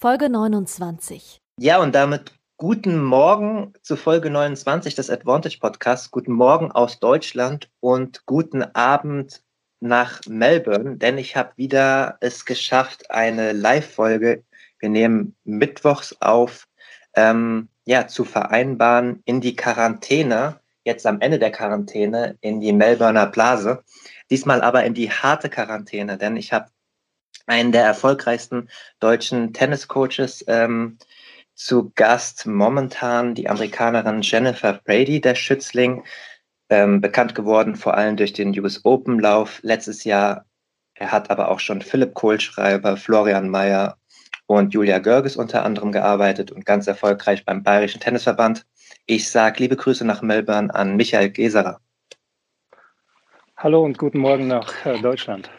Folge 29. Ja, und damit guten Morgen zu Folge 29 des Advantage Podcasts. Guten Morgen aus Deutschland und guten Abend nach Melbourne, denn ich habe wieder es geschafft, eine Live-Folge, wir nehmen mittwochs auf, ähm, ja, zu vereinbaren in die Quarantäne, jetzt am Ende der Quarantäne, in die Melbourner Blase. Diesmal aber in die harte Quarantäne, denn ich habe einen der erfolgreichsten deutschen Tenniscoaches ähm, zu Gast momentan die Amerikanerin Jennifer Brady, der Schützling, ähm, bekannt geworden vor allem durch den US Open Lauf letztes Jahr. Er hat aber auch schon Philipp Kohlschreiber, Florian Mayer und Julia Görges unter anderem gearbeitet und ganz erfolgreich beim Bayerischen Tennisverband. Ich sage liebe Grüße nach Melbourne an Michael Geserer. Hallo und guten Morgen nach äh, Deutschland.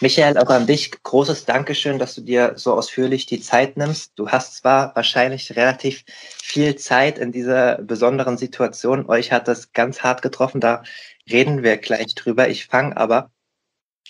Michael, auch an dich großes Dankeschön, dass du dir so ausführlich die Zeit nimmst. Du hast zwar wahrscheinlich relativ viel Zeit in dieser besonderen Situation. Euch hat das ganz hart getroffen. Da reden wir gleich drüber. Ich fange aber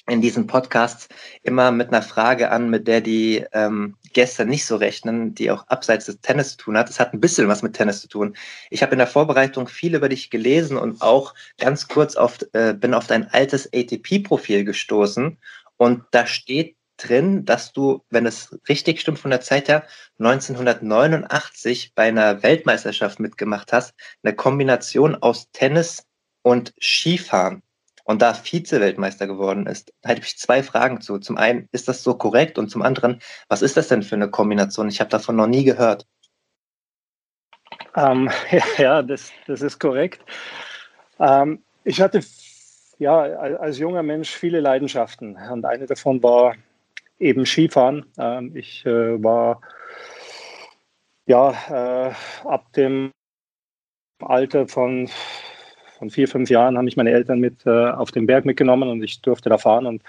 in diesen Podcasts immer mit einer Frage an, mit der die ähm, Gäste nicht so rechnen, die auch abseits des Tennis zu tun hat. Es hat ein bisschen was mit Tennis zu tun. Ich habe in der Vorbereitung viel über dich gelesen und auch ganz kurz auf, äh, bin auf dein altes ATP-Profil gestoßen und da steht drin, dass du, wenn es richtig stimmt von der Zeit her, 1989 bei einer Weltmeisterschaft mitgemacht hast, eine Kombination aus Tennis und Skifahren und da Vize-Weltmeister geworden ist. Hätte ich zwei Fragen zu. Zum einen, ist das so korrekt? Und zum anderen, was ist das denn für eine Kombination? Ich habe davon noch nie gehört. Ähm, ja, das, das ist korrekt. Ähm, ich hatte ja als junger Mensch viele Leidenschaften und eine davon war eben Skifahren. Ähm, ich äh, war ja äh, ab dem Alter von von vier, fünf Jahren haben mich meine Eltern mit äh, auf den Berg mitgenommen und ich durfte da fahren und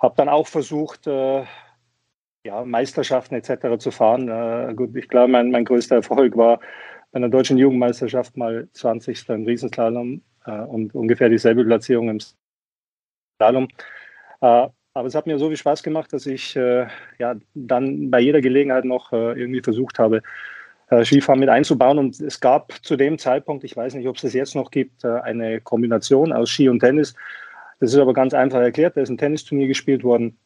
habe dann auch versucht, äh, ja, Meisterschaften etc. zu fahren. Äh, gut, ich glaube, mein, mein größter Erfolg war bei einer deutschen Jugendmeisterschaft mal 20. im Riesenslalom äh, und ungefähr dieselbe Platzierung im Slalom. Äh, aber es hat mir so viel Spaß gemacht, dass ich äh, ja, dann bei jeder Gelegenheit noch irgendwie versucht habe, äh, Skifahren mit einzubauen. Und es gab zu dem Zeitpunkt, ich weiß nicht, ob es es jetzt noch gibt, äh, eine Kombination aus Ski und Tennis. Das ist aber ganz einfach erklärt. Da ist ein Tennisturnier gespielt worden.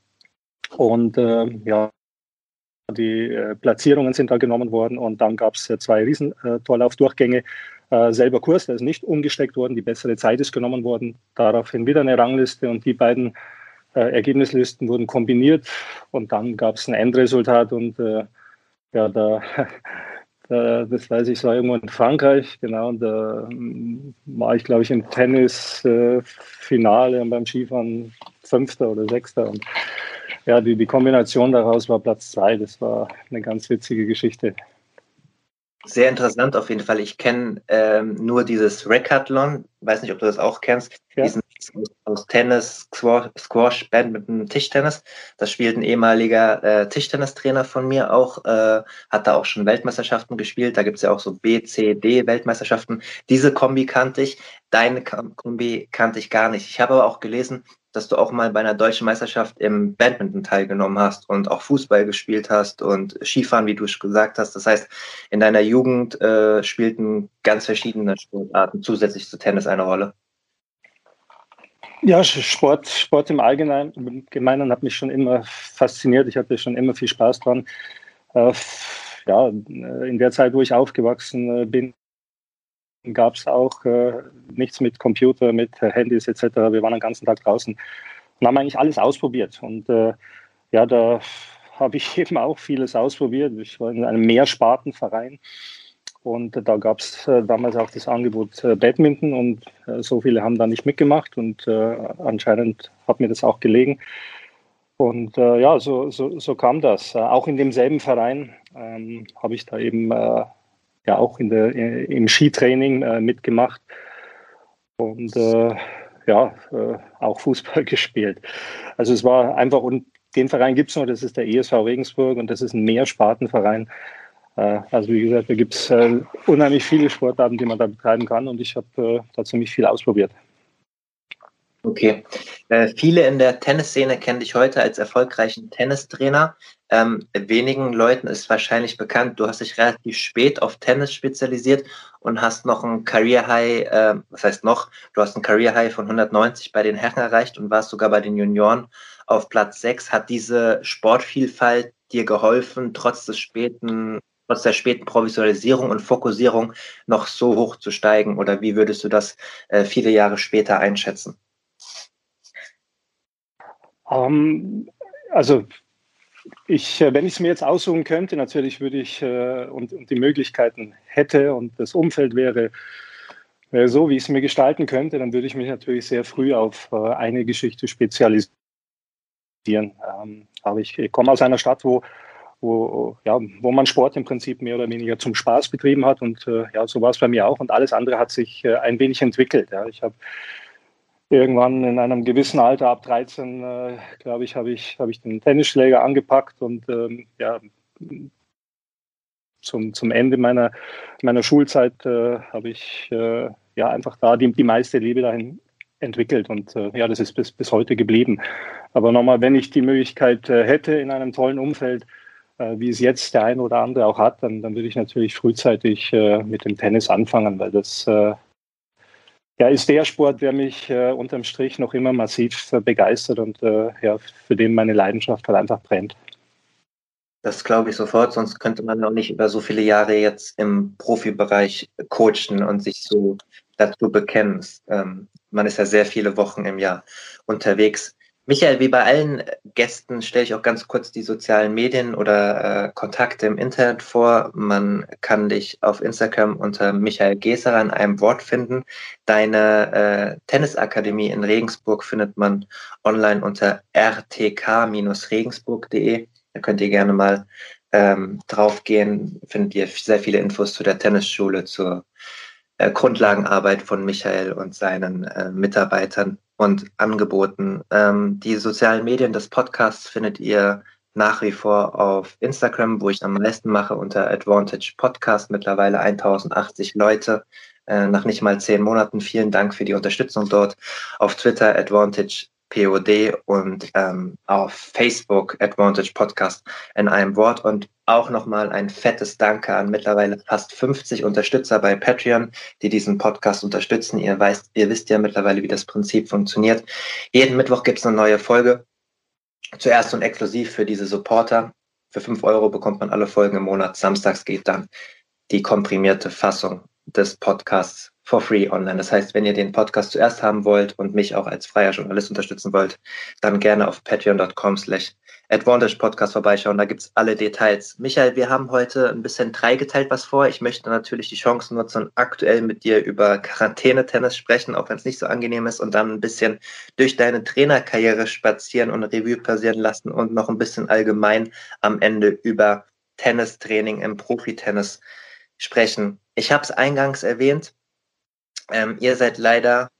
Und äh, ja, die äh, Platzierungen sind da genommen worden und dann gab es äh, zwei Riesentorlaufdurchgänge. Äh, selber Kurs, der ist nicht umgesteckt worden, die bessere Zeit ist genommen worden. Daraufhin wieder eine Rangliste und die beiden Ergebnislisten wurden kombiniert und dann gab es ein Endresultat und ja, da Äh, das weiß ich, es war irgendwo in Frankreich, genau. Und da ähm, war ich, glaube ich, im Tennis-Finale und beim Skifahren Fünfter oder Sechster. Und ja, die, die Kombination daraus war Platz zwei. Das war eine ganz witzige Geschichte. Sehr interessant auf jeden Fall. Ich kenne ähm, nur dieses Recathlon, weiß nicht, ob du das auch kennst, ja. diesen aus Tennis, Squash, Band mit einem Tischtennis. Das spielt ein ehemaliger äh, Tischtennistrainer von mir auch, äh, hat da auch schon Weltmeisterschaften gespielt. Da gibt es ja auch so B, C, D Weltmeisterschaften. Diese Kombi kannte ich, deine Kombi kannte ich gar nicht. Ich habe aber auch gelesen, dass du auch mal bei einer deutschen Meisterschaft im Badminton teilgenommen hast und auch Fußball gespielt hast und Skifahren, wie du gesagt hast. Das heißt, in deiner Jugend äh, spielten ganz verschiedene Sportarten zusätzlich zu Tennis eine Rolle. Ja, Sport, Sport im Allgemeinen hat mich schon immer fasziniert. Ich hatte schon immer viel Spaß dran. Äh, ja, in der Zeit, wo ich aufgewachsen äh, bin, gab es auch äh, nichts mit Computer, mit Handys etc. Wir waren den ganzen Tag draußen und haben eigentlich alles ausprobiert. Und äh, ja, da habe ich eben auch vieles ausprobiert. Ich war in einem Mehrspartenverein und da gab es äh, damals auch das Angebot äh, Badminton und äh, so viele haben da nicht mitgemacht und äh, anscheinend hat mir das auch gelegen. Und äh, ja, so, so, so kam das. Äh, auch in demselben Verein ähm, habe ich da eben äh, ja auch in der, äh, im Skitraining äh, mitgemacht und äh, ja, auch Fußball gespielt. Also es war einfach, und den Verein gibt es noch, das ist der ESV Regensburg und das ist ein Mehrspartenverein. Also wie gesagt, da gibt es unheimlich viele Sportarten, die man da betreiben kann und ich habe da ziemlich viel ausprobiert. Okay. Äh, viele in der Tennisszene kennen dich heute als erfolgreichen Tennistrainer. Ähm, wenigen Leuten ist wahrscheinlich bekannt, du hast dich relativ spät auf Tennis spezialisiert und hast noch ein Career High, äh, was heißt noch, du hast ein Career High von 190 bei den Herren erreicht und warst sogar bei den Junioren auf Platz 6. Hat diese Sportvielfalt dir geholfen, trotz des späten trotz der späten Professionalisierung und Fokussierung noch so hoch zu steigen? Oder wie würdest du das äh, viele Jahre später einschätzen? Ähm, also ich, äh, wenn ich es mir jetzt aussuchen könnte, natürlich würde ich äh, und, und, die Möglichkeiten hätte und das Umfeld wäre, wäre so, wie ich es mir gestalten könnte, dann würde ich mich natürlich sehr früh auf äh, eine Geschichte spezialisieren. Ähm, aber ich, ich komme aus einer Stadt, wo, wo, ja, wo man Sport im Prinzip mehr oder weniger zum Spaß betrieben hat und äh, ja, so war es bei mir auch und alles andere hat sich äh, ein wenig entwickelt. Ja. Ich habe irgendwann in einem gewissen Alter, ab 13, äh, glaube ich, habe ich, hab ich den Tennisschläger angepackt und ähm, ja, zum, zum Ende meiner, meiner Schulzeit äh, habe ich äh, ja einfach da die, die meiste Liebe dahin entwickelt und äh, ja, das ist bis, bis heute geblieben. Aber nochmal, wenn ich die Möglichkeit äh, hätte in einem tollen Umfeld, äh, wie es jetzt der eine oder andere auch hat, dann, dann würde ich natürlich frühzeitig mit dem Tennis anfangen, weil das ja, ist der Sport, der mich äh, unterm Strich noch immer massiv äh, begeistert und äh, ja, für den meine Leidenschaft halt einfach brennt. Das glaube ich sofort, sonst könnte man auch nicht über so viele Jahre jetzt im Profibereich coachen und sich so dazu bekennen. Ähm, man ist ja sehr viele Wochen im Jahr unterwegs. Michael, wie bei allen Gästen stelle ich auch ganz kurz die sozialen Medien oder äh, Kontakte im Internet vor. Man kann dich auf Instagram unter Michael Geserer in einem Wort finden. Deine äh, Tennisakademie in Regensburg findet man online unter rtk-regensburg.de. Da könnt ihr gerne mal ähm, draufgehen. Findet ihr sehr viele Infos zu der Tennisschule, zur äh, Grundlagenarbeit von Michael und seinen äh, Mitarbeitern und Angeboten. Ähm, die sozialen Medien des Podcasts findet ihr nach wie vor auf Instagram, wo ich am meisten mache, unter Advantage Podcast. Mittlerweile 1080 Leute äh, nach nicht mal zehn Monaten. Vielen Dank für die Unterstützung dort. Auf Twitter Advantage POD und ähm, auf Facebook Advantage Podcast in einem Wort und auch nochmal ein fettes Danke an mittlerweile fast 50 Unterstützer bei Patreon, die diesen Podcast unterstützen. Ihr, weißt, ihr wisst ja mittlerweile, wie das Prinzip funktioniert. Jeden Mittwoch gibt es eine neue Folge. Zuerst und exklusiv für diese Supporter. Für 5 Euro bekommt man alle Folgen im Monat. Samstags geht dann die komprimierte Fassung des Podcasts for free online. Das heißt, wenn ihr den Podcast zuerst haben wollt und mich auch als freier Journalist unterstützen wollt, dann gerne auf patreon.com slash Advantage Podcast vorbeischauen. Da gibt's alle Details. Michael, wir haben heute ein bisschen dreigeteilt was vor. Ich möchte natürlich die Chance nutzen, aktuell mit dir über Quarantäne-Tennis sprechen, auch wenn es nicht so angenehm ist, und dann ein bisschen durch deine Trainerkarriere spazieren und Revue passieren lassen und noch ein bisschen allgemein am Ende über Tennistraining im Profitennis sprechen. Ich habe es eingangs erwähnt, ähm, ihr seid leider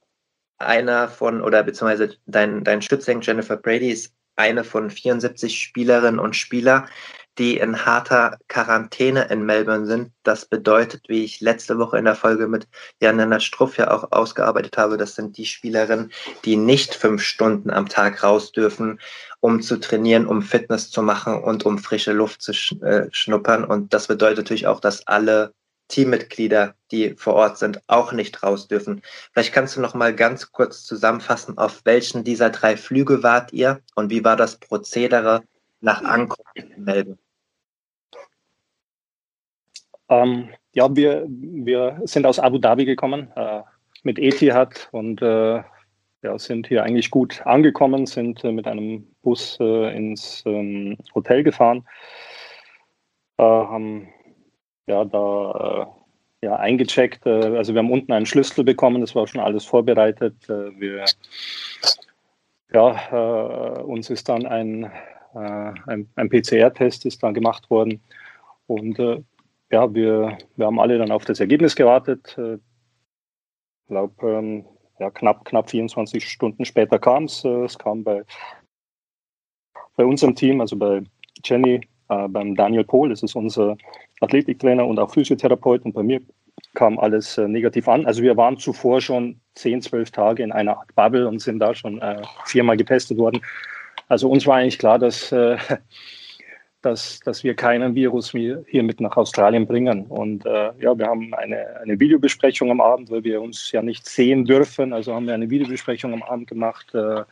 einer von, oder beziehungsweise dein, dein Schützling Jennifer Brady ist eine von 74 Spielerinnen und Spieler, die in harter Quarantäne in Melbourne sind. Das bedeutet, wie ich letzte Woche in der Folge mit Jan-Lennart Struff ja auch ausgearbeitet habe, das sind die Spielerinnen, die nicht fünf Stunden am Tag raus dürfen, um zu trainieren, um Fitness zu machen und um frische Luft zu äh, schnuppern. Und das bedeutet natürlich auch, dass alle Teammitglieder, die vor Ort sind, auch nicht raus dürfen. Vielleicht kannst du noch mal ganz kurz zusammenfassen, auf welchen dieser drei Flüge wart ihr und wie war das Prozedere nach Ankunft in Melbourne? Ähm, ja, wir, wir sind aus Abu Dhabi gekommen äh, mit Etihad und äh, ja, sind hier eigentlich gut angekommen, sind äh, mit einem Bus äh, ins ähm, Hotel gefahren, äh, haben ja, da äh, ja, eingecheckt. Also wir haben unten einen Schlüssel bekommen, das war schon alles vorbereitet. Wir, ja, uns ist dann ein, ein, ein PCR-Test ist dann gemacht worden und ja, wir, wir haben alle dann auf das Ergebnis gewartet. Ich glaube, ähm, ja, knapp, knapp 24 Stunden später kam es. Es kam bei, bei unserem Team, also bei Jenny, äh, beim Daniel Pohl, das ist unser Athletiktrainer und auch Physiotherapeut, und bei mir kam alles äh, negativ an. Also wir waren zuvor schon 10, 12 Tage in einer Art Bubble und sind da schon äh, viermal getestet worden. Also uns war eigentlich klar, dass, äh, dass, dass wir keinen Virus hier mit nach Australien bringen. Und äh, ja, wir haben eine, eine Videobesprechung am Abend, weil wir uns ja nicht sehen dürfen. Also haben wir eine Videobesprechung am Abend gemacht, äh,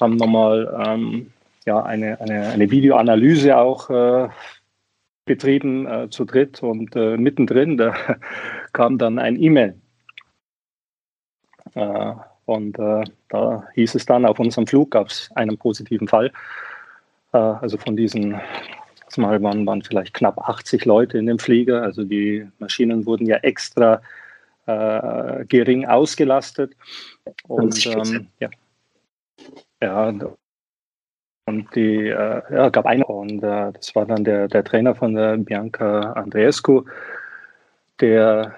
haben nochmal ähm, ja, eine, eine, eine Videoanalyse auch äh, betrieben äh, zu dritt und äh, mittendrin da kam dann ein E-Mail. Äh, und da hieß es dann, auf unserem Flug gab es einen positiven Fall. Äh, also von diesen, mal waren, waren vielleicht knapp 80 Leute in dem Flieger. Also die Maschinen wurden ja extra gering ausgelastet. Und ähm, ja, ja, und die äh, ja, gab eine und äh, das war dann der, der Trainer von der Bianca Andreescu, der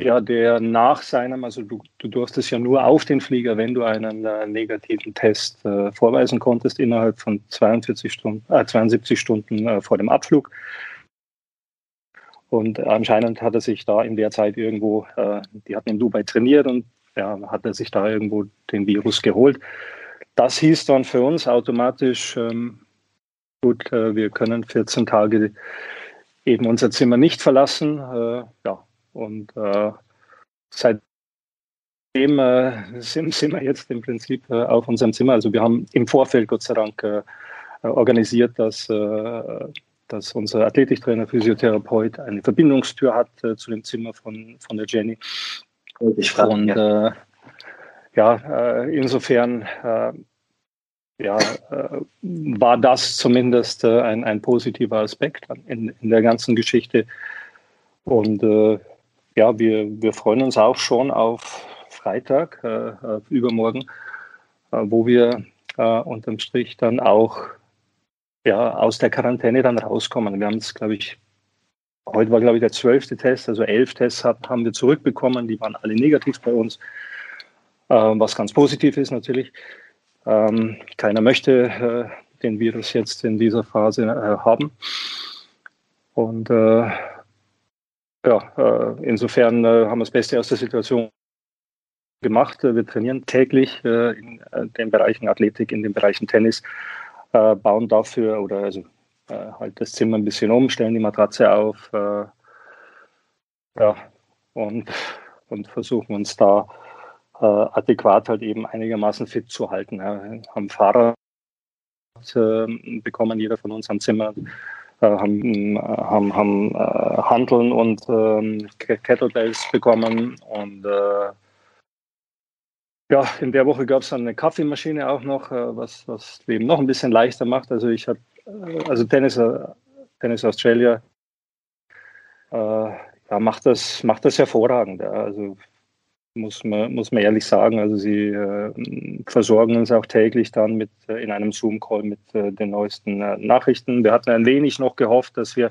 ja, der nach seinem, also du, du durftest ja nur auf den Flieger, wenn du einen äh, negativen Test äh, vorweisen konntest, innerhalb von 42 Stunden, äh, 72 Stunden äh, vor dem Abflug. Und anscheinend hat er sich da in der Zeit irgendwo, äh, die hatten in Dubai trainiert und ja, hat er sich da irgendwo den Virus geholt. Das hieß dann für uns automatisch, ähm, gut, äh, wir können 14 Tage eben unser Zimmer nicht verlassen. Ja, und äh, seitdem äh, sind, sind, wir jetzt im Prinzip äh, auf unserem Zimmer. Also wir haben im Vorfeld Gott sei Dank äh, organisiert, dass, dass unser Athletiktrainer, Physiotherapeut eine Verbindungstür hat zu dem Zimmer von, von der Jenny. Ich frage, und ja ja, äh, insofern äh, ja, äh, war das zumindest äh, ein, ein positiver Aspekt in, in der ganzen Geschichte. Und äh, ja, wir, wir freuen uns auch schon auf Freitag, äh, übermorgen, wo wir unterm Strich dann auch ja, aus der Quarantäne dann rauskommen. Wir haben es, glaube ich, heute war, glaube ich, der zwölfte Test, also elf Tests hat, haben wir zurückbekommen, die waren alle negativ bei uns. Ähm, was ganz positiv ist natürlich. Ähm, keiner möchte äh, den Virus jetzt in dieser Phase äh, haben. Und äh, ja, insofern haben wir das Beste aus der Situation gemacht. Wir trainieren täglich in den Bereichen Athletik, in den Bereichen Tennis, bauen dafür oder also halt das Zimmer ein bisschen um, stellen die Matratze auf ja, und, und versuchen uns da äh, adäquat halt eben einigermaßen fit zu halten. Ja. Haben Fahrer äh, bekommen, jeder von uns am Zimmer, äh, haben, haben, haben äh, Handeln und ähm, Kettlebells bekommen und äh, ja, in der Woche gab es dann eine Kaffeemaschine auch noch, äh, was, was Leben noch ein bisschen leichter macht. Also ich habe, also Tennis, Tennis Australia äh, ja, macht das, macht das hervorragend. Ja. Also muss man, muss man ehrlich sagen. Also sie äh, versorgen uns auch täglich dann mit äh, in einem Zoom-Call mit äh, den neuesten äh, Nachrichten. Wir hatten ein wenig noch gehofft, dass wir,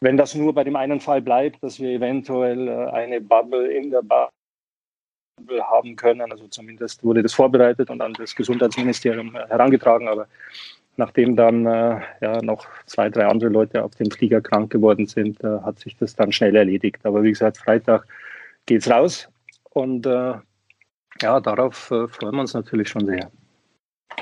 wenn das nur bei dem einen Fall bleibt, dass wir eventuell äh, eine Bubble in der Bubble haben können. Also zumindest wurde das vorbereitet und an das Gesundheitsministerium äh, herangetragen. Aber nachdem dann ja noch zwei, drei andere Leute auf dem Flieger krank geworden sind, hat sich das dann schnell erledigt. Aber wie gesagt, Freitag geht's raus. Und äh, ja, darauf äh, freuen wir uns natürlich schon sehr.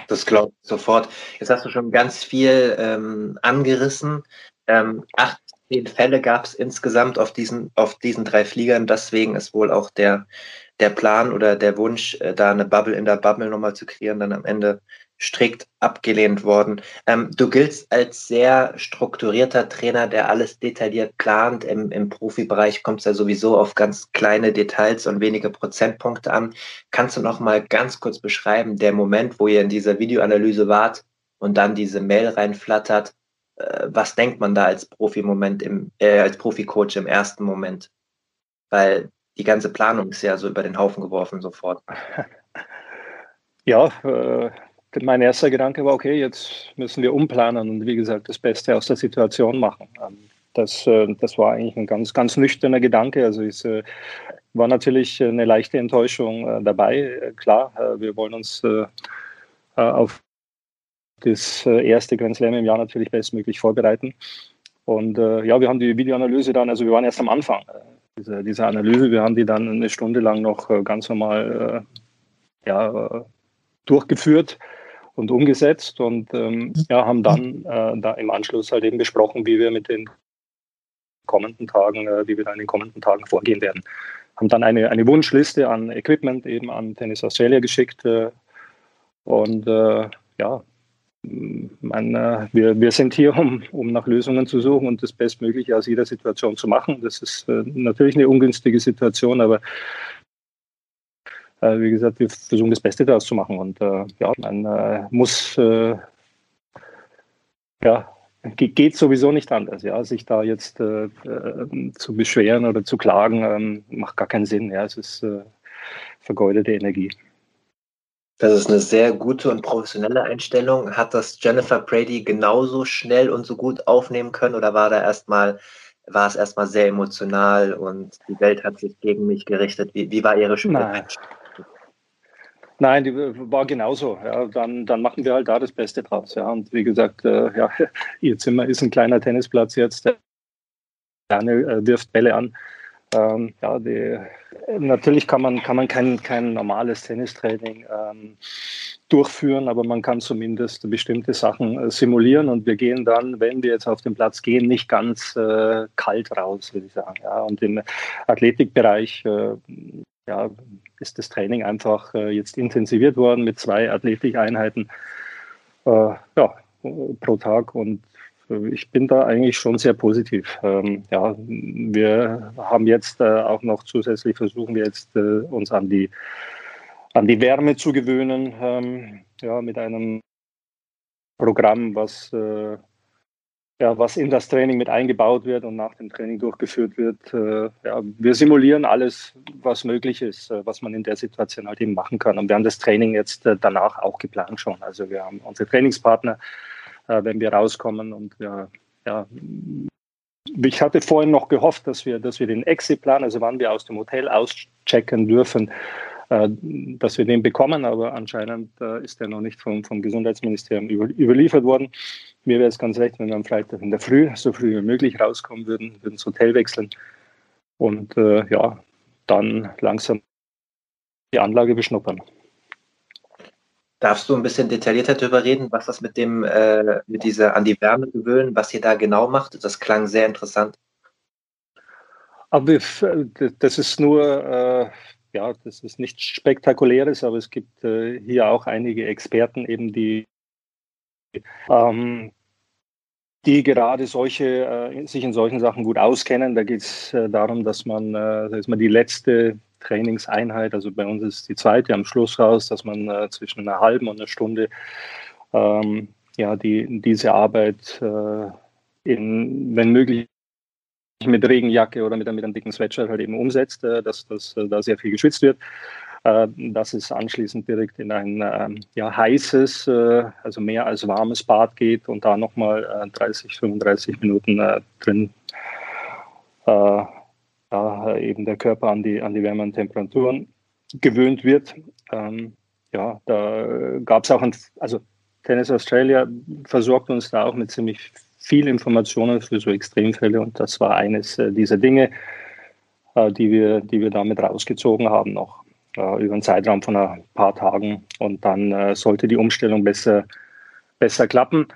Das glaube ich sofort. Jetzt hast du schon ganz viel ähm, angerissen. Ähm, 18 Fälle gab es insgesamt auf diesen, auf diesen drei Fliegern. Deswegen ist wohl auch der, der Plan oder der Wunsch, äh, da eine Bubble in der Bubble nochmal zu kreieren, dann am Ende strikt abgelehnt worden. Ähm, du giltst als sehr strukturierter Trainer, der alles detailliert plant. Im, im Profibereich kommt es ja sowieso auf ganz kleine Details und wenige Prozentpunkte an. Kannst du noch mal ganz kurz beschreiben, der Moment, wo ihr in dieser Videoanalyse wart und dann diese Mail reinflattert? Äh, was denkt man da als Profi-Moment im, äh, als Profi-Coach im ersten Moment? Weil die ganze Planung ist ja so über den Haufen geworfen sofort. Ja, äh, mein erster Gedanke war, okay, jetzt müssen wir umplanen und wie gesagt, das Beste aus der Situation machen. Ähm, das, äh, das war eigentlich ein ganz, ganz nüchterner Gedanke. Also es äh, war natürlich eine leichte Enttäuschung äh, dabei. Klar, wir wollen uns auf das erste Grand Slam im Jahr natürlich bestmöglich vorbereiten. Und ja, wir haben die Videoanalyse dann, also wir waren erst am Anfang dieser, dieser Analyse, wir haben die dann eine Stunde lang noch ganz normal ja, durchgeführt und umgesetzt und ähm, ja, haben dann äh, da im Anschluss halt eben besprochen, wie wir mit den kommenden Tagen, äh, wie wir da in den kommenden Tagen vorgehen werden. Haben dann eine, eine Wunschliste an Equipment eben an Tennis Australia geschickt äh, und äh, ja, man, äh, wir, wir sind hier, um, um nach Lösungen zu suchen und das Bestmögliche aus jeder Situation zu machen. Das ist äh, natürlich eine ungünstige Situation, aber wie gesagt, wir versuchen das Beste daraus zu machen. Und äh, ja, man äh, muss, äh, ja, geht sowieso nicht anders. Ja, sich da jetzt äh, äh, zu beschweren oder zu klagen, ähm, macht gar keinen Sinn. Ja, es ist vergeudete Energie. Das ist eine sehr gute und professionelle Einstellung. Hat das Jennifer Brady genauso schnell und so gut aufnehmen können oder war da erstmal war es erstmal sehr emotional und die Welt hat sich gegen mich gerichtet? Wie, wie war Ihre Spieleinstellung? Nein, die war genauso. Ja, dann, dann machen wir halt da das Beste draus. Ja. Und wie gesagt, äh, ja, ihr Zimmer ist ein kleiner Tennisplatz jetzt. Der Daniel äh, wirft Bälle an. Ähm, ja, die, natürlich kann man, kann man kein, kein normales Tennistraining ähm, durchführen, aber man kann zumindest bestimmte Sachen äh, simulieren und wir gehen dann, wenn wir jetzt auf den Platz gehen, nicht ganz äh, kalt raus, würde ich sagen. Ja. Und im Athletikbereich äh, ja, ist das Training einfach äh, jetzt intensiviert worden mit zwei Athletikeinheiten äh, ja, pro Tag und äh, ich bin da eigentlich schon sehr positiv. Ähm, ja, wir haben jetzt äh, auch noch zusätzlich versuchen wir jetzt äh, uns an die an die Wärme zu gewöhnen, ähm, ja, mit einem Programm, was äh, ja, was in das Training mit eingebaut wird und nach dem Training durchgeführt wird. Äh, ja, wir simulieren alles, was möglich ist, äh, was man in der Situation halt eben machen kann. Und wir haben das Training jetzt äh, danach auch geplant schon. Also wir haben unsere Trainingspartner, wenn wir rauskommen und wir, ja, ich hatte vorhin noch gehofft, dass wir, dass wir den Exit-Plan, also wann wir aus dem Hotel auschecken dürfen, dass wir den bekommen, aber anscheinend äh, ist der noch nicht vom, vom Gesundheitsministerium über, überliefert worden. Mir wäre es ganz recht, wenn wir am Freitag in der Früh, so früh wie möglich rauskommen würden, würden ins Hotel wechseln und äh, ja, dann langsam die Anlage beschnuppern. Darfst du ein bisschen detaillierter darüber reden, was das mit dem, äh, mit dieser an die Wärme gewöhnen, was ihr da genau macht? Das klang sehr interessant. Aber das ist nur äh, ja, das ist nichts Spektakuläres, aber es gibt äh, hier auch einige Experten eben, die, ähm, die gerade solche, äh, sich in solchen Sachen gut auskennen. Da geht es äh, darum, dass man, äh, man die letzte Trainingseinheit, also bei uns ist die zweite am Schluss raus, dass man äh, zwischen einer halben und einer Stunde ähm, ja, die, diese Arbeit äh, in, wenn möglich mit Regenjacke oder mit, mit einem dicken Sweatshirt halt eben umsetzt, äh, dass, dass äh, da sehr viel geschwitzt wird. Äh, dass es anschließend direkt in ein ähm, ja, heißes, also mehr als warmes Bad geht und da nochmal 30, 35 Minuten drin ja, eben der Körper an die, an die wärmeren Temperaturen gewöhnt wird. Ähm, ja, da gab es auch ein, also Tennis Australia versorgt uns da auch mit ziemlich viel Informationen für so Extremfälle und das war eines äh, dieser Dinge, äh, die wir, die wir damit rausgezogen haben noch äh, über einen Zeitraum von ein paar Tagen und dann sollte die Umstellung besser, besser klappen.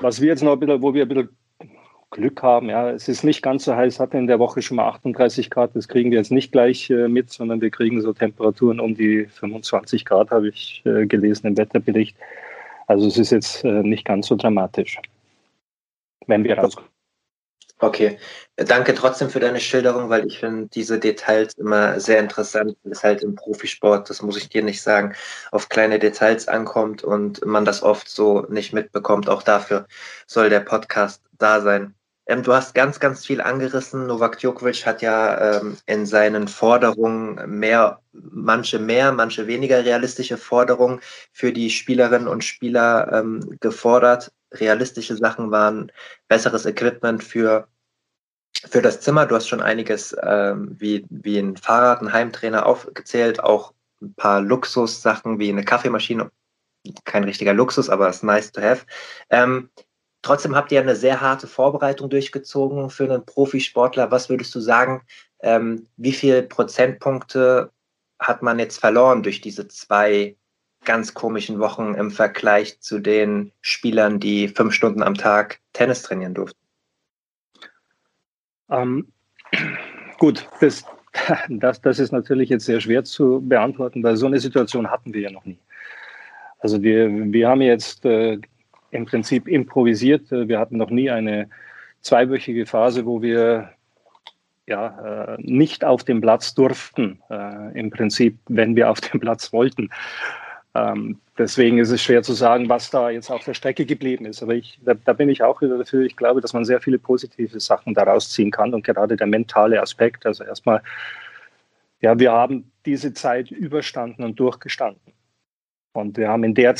Was wir jetzt noch ein bisschen, wo wir ein bisschen Glück haben, ja, es ist nicht ganz so heiß, hatten in der Woche schon mal 38 Grad, das kriegen wir jetzt nicht gleich mit, sondern wir kriegen so Temperaturen um die 25 Grad, habe ich gelesen im Wetterbericht. Also es ist jetzt äh, nicht ganz so dramatisch, wenn wir rauskommen. Okay, danke trotzdem für deine Schilderung, weil ich finde diese Details immer sehr interessant, weil es halt im Profisport, das muss ich dir nicht sagen, auf kleine Details ankommt und man das oft so nicht mitbekommt. Auch dafür soll der Podcast da sein. Ähm, du hast ganz, ganz viel angerissen. Novak Djokovic hat ja ähm, in seinen Forderungen mehr, manche mehr, manche weniger realistische Forderungen für die Spielerinnen und Spieler ähm, gefordert. Realistische Sachen waren besseres Equipment für für das Zimmer. Du hast schon einiges ähm, wie, wie ein Fahrrad, ein Heimtrainer aufgezählt, auch ein paar Luxussachen wie eine Kaffeemaschine. Kein richtiger Luxus, aber es ist nice to have. Ähm, Trotzdem habt ihr eine sehr harte Vorbereitung durchgezogen für einen Profisportler. Was würdest du sagen, ähm, wie viele Prozentpunkte hat man jetzt verloren durch diese zwei ganz komischen Wochen im Vergleich zu den Spielern, die fünf Stunden am Tag Tennis trainieren durften? Ähm, gut, das, das, das ist natürlich jetzt sehr schwer zu beantworten, weil so eine Situation hatten wir ja noch nie. Also wir, wir haben jetzt äh, im Prinzip improvisiert. Wir hatten noch nie eine zweiwöchige Phase, wo wir ja, äh, nicht auf dem Platz durften, äh, im Prinzip, wenn wir auf dem Platz wollten. Ähm, deswegen ist es schwer zu sagen, was da jetzt auf der Strecke geblieben ist. Aber ich, da, da, bin ich auch wieder dafür. Ich glaube, dass man sehr viele positive Sachen daraus ziehen kann und gerade der mentale Aspekt. Also erstmal, ja, wir haben diese Zeit überstanden und durchgestanden. Und wir haben in der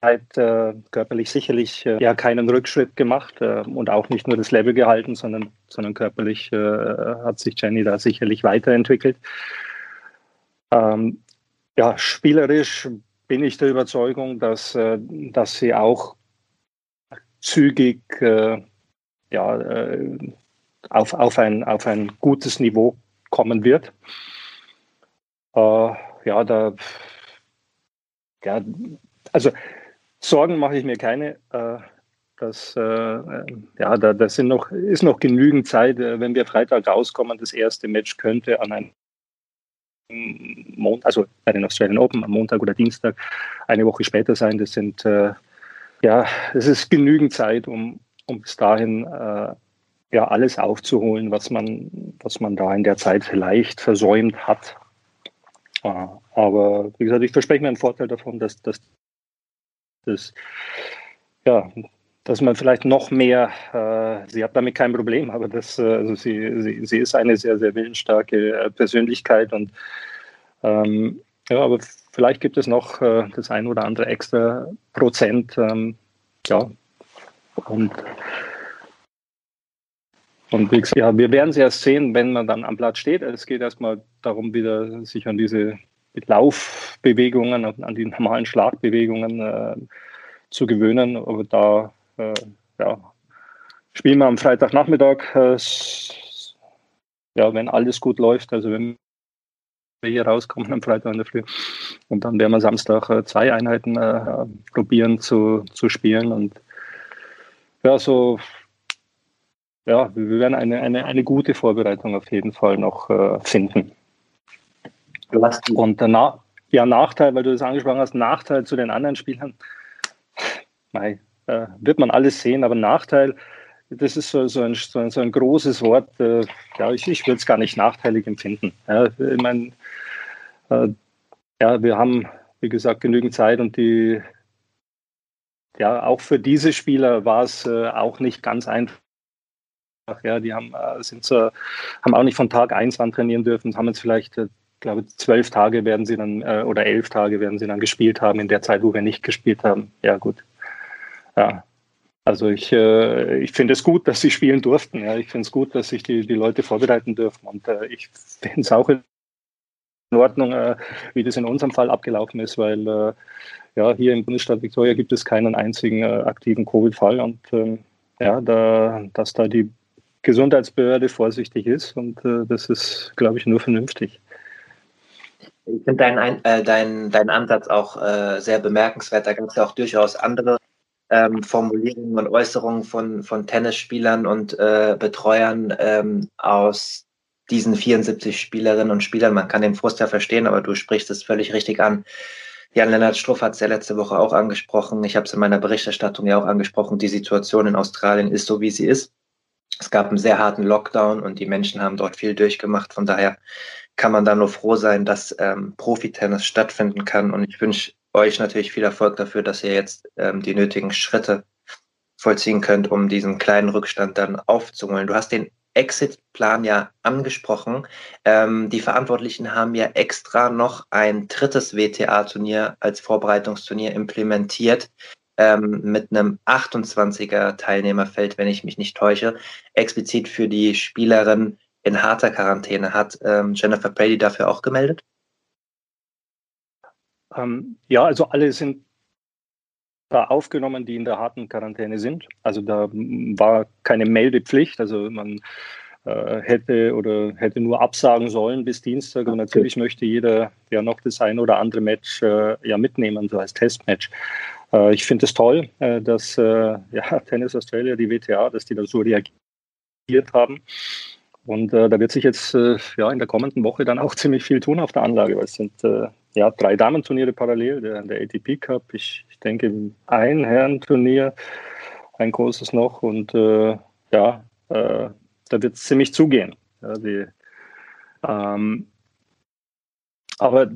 Zeit äh, körperlich sicherlich äh, ja keinen Rückschritt gemacht äh, und auch nicht nur das Level gehalten, sondern, sondern körperlich äh, hat sich Jenny da sicherlich weiterentwickelt. Ähm, ja, spielerisch bin ich der Überzeugung, dass, äh, dass sie auch zügig äh, ja, auf, auf, ein, auf ein gutes Niveau kommen wird. ja, da ja, also Sorgen mache ich mir keine. Äh, das, äh, ja, da das sind noch, ist noch genügend Zeit. Äh, wenn wir Freitag rauskommen, das erste Match könnte an einem Montag, also bei den Australian Open am Montag oder Dienstag, eine Woche später sein. Das sind, ja, es ist genügend Zeit, um, um bis dahin ja alles aufzuholen, was man, was man da in der Zeit vielleicht versäumt hat. Aber wie gesagt, ich verspreche mir einen Vorteil davon, dass, dass das, ja, dass man vielleicht noch mehr, äh, sie hat damit kein Problem, aber das, äh, also sie, sie, sie ist eine sehr, sehr willensstarke äh, Persönlichkeit und ähm, ja, aber vielleicht gibt es noch äh, das ein oder andere extra Prozent, ähm, ja, und und wie gesagt, ja, wir werden es erst sehen, wenn man dann am Platz steht. Es geht erstmal darum, wieder sich an diese mit Laufbewegungen, an die normalen Schlagbewegungen äh, zu gewöhnen. Aber da äh, ja, spielen wir am Freitagnachmittag, äh, ja, wenn alles gut läuft, also wenn wir hier rauskommen am Freitag in der Früh. Und dann werden wir Samstag äh, zwei Einheiten äh, probieren zu, zu spielen. Und ja, so ja, wir werden eine, eine, eine gute Vorbereitung auf jeden Fall noch äh, finden. Und danach, ja, Nachteil, weil du das angesprochen hast, Nachteil zu den anderen Spielern, mei, äh, wird man alles sehen, aber Nachteil, das ist so, so, ein, so, ein, so ein großes Wort, äh, ja, ich, ich würde es gar nicht nachteilig empfinden. Ja, ich meine, äh, ja, wir haben, wie gesagt, genügend Zeit und die, ja, auch für diese Spieler war es äh, auch nicht ganz einfach. Ja, die haben, äh, sind so, haben auch nicht von Tag eins an trainieren dürfen, haben jetzt vielleicht äh, glaube, zwölf Tage werden sie dann äh, oder elf Tage werden sie dann gespielt haben in der Zeit, wo wir nicht gespielt haben. Ja, gut. Ja. Also ich, äh, ich finde es gut, dass sie spielen durften. Ja. Ich finde es gut, dass sich die, die Leute vorbereiten dürfen. Und äh, ich finde es auch in Ordnung, äh, wie das in unserem Fall abgelaufen ist, weil äh, ja, hier im Bundesstaat Victoria gibt es keinen einzigen äh, aktiven Covid-Fall und ähm, ja, da, dass da die Gesundheitsbehörde vorsichtig ist und das ist, glaube ich, nur vernünftig. Ich finde deinen äh, dein, dein Ansatz auch äh, sehr bemerkenswert. Da gibt es ja auch durchaus andere ähm, Formulierungen und Äußerungen von, von Tennisspielern und äh, Betreuern ähm, aus diesen 74 Spielerinnen und Spielern. Man kann den Frust ja verstehen, aber du sprichst es völlig richtig an. Jan-Lennart Struff hat es ja letzte Woche auch angesprochen. Ich habe es in meiner Berichterstattung ja auch angesprochen. Die Situation in Australien ist so, wie sie ist. Es gab einen sehr harten Lockdown und die Menschen haben dort viel durchgemacht. Von daher kann man da nur froh sein, dass ähm, Profitennis stattfinden kann. Und ich wünsche euch natürlich viel Erfolg dafür, dass ihr jetzt ähm, die nötigen Schritte vollziehen könnt, um diesen kleinen Rückstand dann aufzuholen. Du hast den Exit-Plan ja angesprochen. Ähm, die Verantwortlichen haben ja extra noch ein drittes WTA-Turnier als Vorbereitungsturnier implementiert ähm, mit einem 28er Teilnehmerfeld, wenn ich mich nicht täusche, explizit für die Spielerin in harter Quarantäne. Hat ähm, Jennifer Brady dafür auch gemeldet? Ähm, ja, also alle sind da aufgenommen, die in der harten Quarantäne sind. Also da war keine Meldepflicht. Also man äh, hätte oder hätte nur absagen sollen bis Dienstag. Und natürlich möchte jeder ja noch das ein oder andere Match äh, ja mitnehmen, so als Testmatch. Äh, ich finde es toll, äh, dass äh, ja, Tennis Australia, die WTA, dass die da so reagiert haben. Und äh, da wird sich jetzt ja in der kommenden Woche dann auch ziemlich viel tun auf der Anlage, weil es sind ja, drei Damenturniere parallel, der, der ATP Cup, ich, ich denke ein Herrenturnier, ein großes noch und äh, ja, äh, da wird es ziemlich zugehen. Ja, die, ähm, aber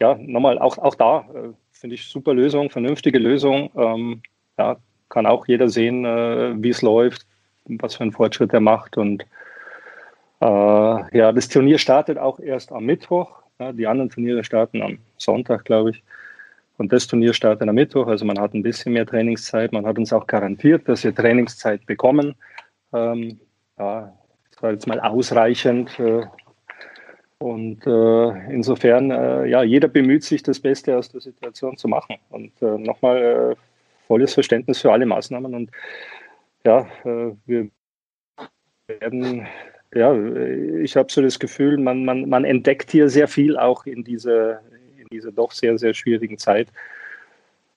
ja, nochmal, auch, auch da äh, finde ich super Lösung, vernünftige Lösung. Ähm, ja, kann auch jeder sehen, äh, wie es läuft, was für einen Fortschritt er macht. Und äh, ja, das Turnier startet auch erst am Mittwoch. Die anderen Turniere starten am Sonntag, glaube ich. Und das Turnier startet am Mittwoch. Also man hat ein bisschen mehr Trainingszeit. Man hat uns auch garantiert, dass wir Trainingszeit bekommen. Ähm, ja, das war jetzt mal ausreichend. Äh, und äh, insofern, äh, ja, jeder bemüht sich, das Beste aus der Situation zu machen. Und äh, nochmal äh, volles Verständnis für alle Maßnahmen. Und ja, äh, wir werden ja, ich habe so das Gefühl, man, man, man entdeckt hier sehr viel auch in dieser, in dieser doch sehr, sehr schwierigen Zeit.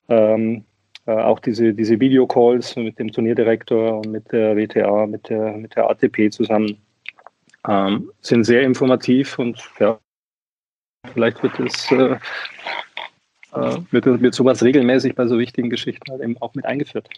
Ähm, äh, auch diese, diese Videocalls mit dem Turnierdirektor und mit der WTA, mit der, mit der ATP zusammen ähm, sind sehr informativ und ja, vielleicht wird es äh, äh, wird, wird sowas regelmäßig bei so wichtigen Geschichten halt eben auch mit eingeführt.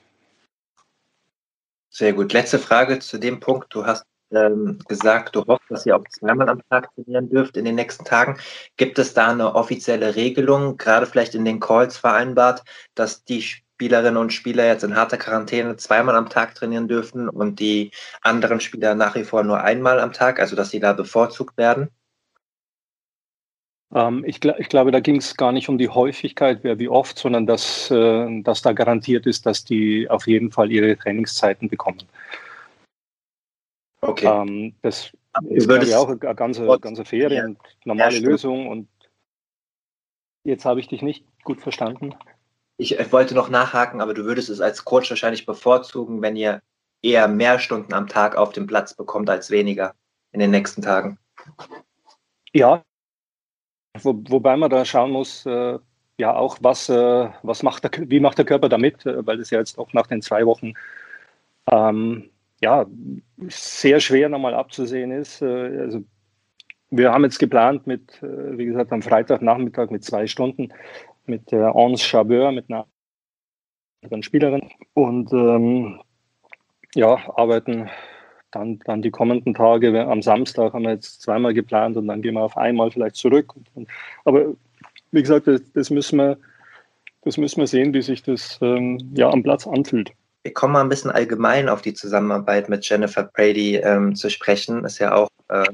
Sehr gut. Letzte Frage zu dem Punkt. Du hast ähm, gesagt, du hoffst, dass ihr auch zweimal am Tag trainieren dürft in den nächsten Tagen. Gibt es da eine offizielle Regelung, gerade vielleicht in den Calls vereinbart, dass die Spielerinnen und Spieler jetzt in harter Quarantäne zweimal am Tag trainieren dürfen und die anderen Spieler nach wie vor nur einmal am Tag, also dass sie da bevorzugt werden? Ähm, ich, ich, glaube, da ging es gar nicht um die Häufigkeit, wer wie oft, sondern dass, äh, dass da garantiert ist, dass die auf jeden Fall ihre Trainingszeiten bekommen. Okay. Ähm, das ist, glaube ich, auch eine ganze, ganze faire ja. und normale ja, Lösung. Und jetzt habe ich dich nicht gut verstanden. Ich wollte noch nachhaken, aber du würdest es als Coach wahrscheinlich bevorzugen, wenn ihr eher mehr Stunden am Tag auf dem Platz bekommt als weniger in den nächsten Tagen. Ja, Wo, wobei man da schauen muss, äh, ja auch, was, äh, was macht der, wie macht der Körper damit, äh, weil es ja jetzt auch nach den zwei Wochen ähm, ja, sehr schwer nochmal abzusehen ist. Äh, also wir haben jetzt geplant mit, äh, wie gesagt, am Freitagnachmittag mit zwei Stunden mit der Ons Chabeur, mit einer anderen Spielerin und ähm, ja, arbeiten dann, dann die kommenden Tage. Am Samstag haben wir jetzt zweimal geplant und dann gehen wir auf einmal vielleicht zurück. Aber wie gesagt, das, das müssen wir, das müssen wir sehen, wie sich das ähm, ja am Platz anfühlt wir kommen mal ein bisschen allgemein auf die Zusammenarbeit mit Jennifer Brady ähm, zu sprechen. Ist ja auch äh,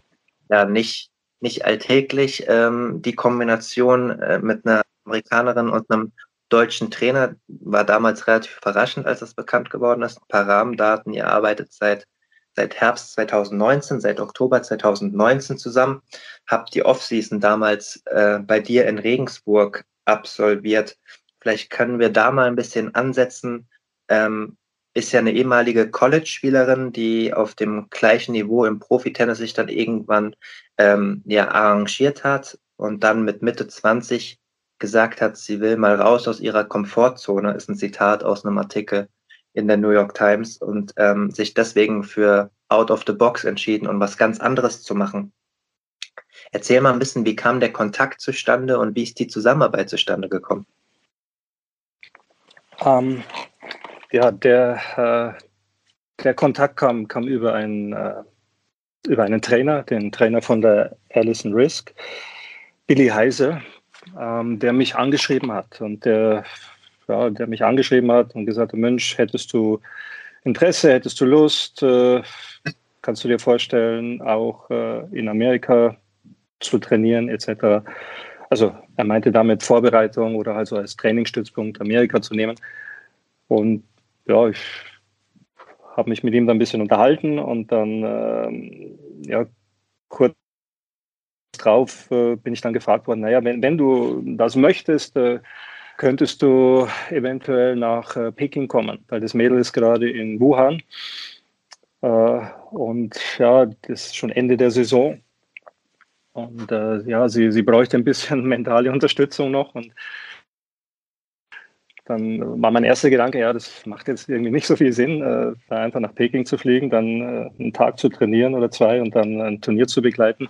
ja nicht, nicht alltäglich. Ähm, die Kombination äh, mit einer Amerikanerin und einem deutschen Trainer war damals relativ überraschend, als das bekannt geworden ist. Ein paar Rahmendaten. Ihr arbeitet seit, seit Herbst 2019, seit Oktober 2019 zusammen. Habt die Offseason damals äh, bei dir in Regensburg absolviert. Vielleicht können wir da mal ein bisschen ansetzen ähm, ist ja eine ehemalige College-Spielerin, die auf dem gleichen Niveau im Profitennis sich dann irgendwann ähm, ja, arrangiert hat und dann mit Mitte 20 gesagt hat, sie will mal raus aus ihrer Komfortzone, ist ein Zitat aus einem Artikel in der New York Times und ähm, sich deswegen für Out of the Box entschieden und was ganz anderes zu machen. Erzähl mal ein bisschen, wie kam der Kontakt zustande und wie ist die Zusammenarbeit zustande gekommen? Um, ähm, ja, der, äh, der Kontakt kam, kam über, einen, äh, über einen Trainer, den Trainer von der Allison Risk, Billy Heise, ähm, der mich angeschrieben hat. Und der ja, der mich angeschrieben hat und gesagt hat, Mensch, hättest du Interesse, hättest du Lust, äh, kannst du dir vorstellen, auch äh, in Amerika zu trainieren etc. Also er meinte damit Vorbereitung oder also als Trainingsstützpunkt Amerika zu nehmen. Und ja, ich habe mich mit ihm dann ein bisschen unterhalten und dann ähm, ja, kurz drauf äh, bin ich dann gefragt worden, naja, wenn, wenn du das möchtest, äh, könntest du eventuell nach äh, Peking kommen, weil das Mädel ist gerade in Wuhan. Äh, und ja, das ist schon Ende der Saison. Und äh, ja, sie, sie bräuchte ein bisschen mentale Unterstützung noch. Und dann war mein erster Gedanke, ja, das macht jetzt irgendwie nicht so viel Sinn, äh, da einfach nach Peking zu fliegen, dann äh, einen Tag zu trainieren oder zwei und dann ein Turnier zu begleiten,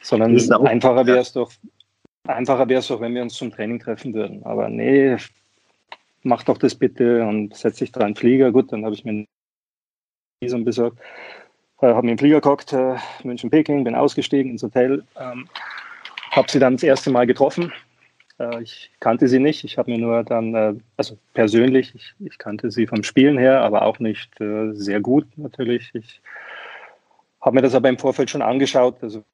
sondern einfacher wäre es doch, einfacher wäre es doch, wenn wir uns zum Training treffen würden. Aber nee, mach doch das bitte und setz dich da in den Flieger. Gut, dann habe ich mir ein Visum besorgt, äh, habe mir einen Flieger geguckt, äh, München-Peking, bin ausgestiegen ins Hotel, ähm, habe sie dann das erste Mal getroffen ich kannte sie nicht. Ich habe mir nur dann, äh, also persönlich, ich, ich, kannte sie vom Spielen her, aber auch nicht äh, sehr gut natürlich. Ich habe mir das aber im Vorfeld schon angeschaut, also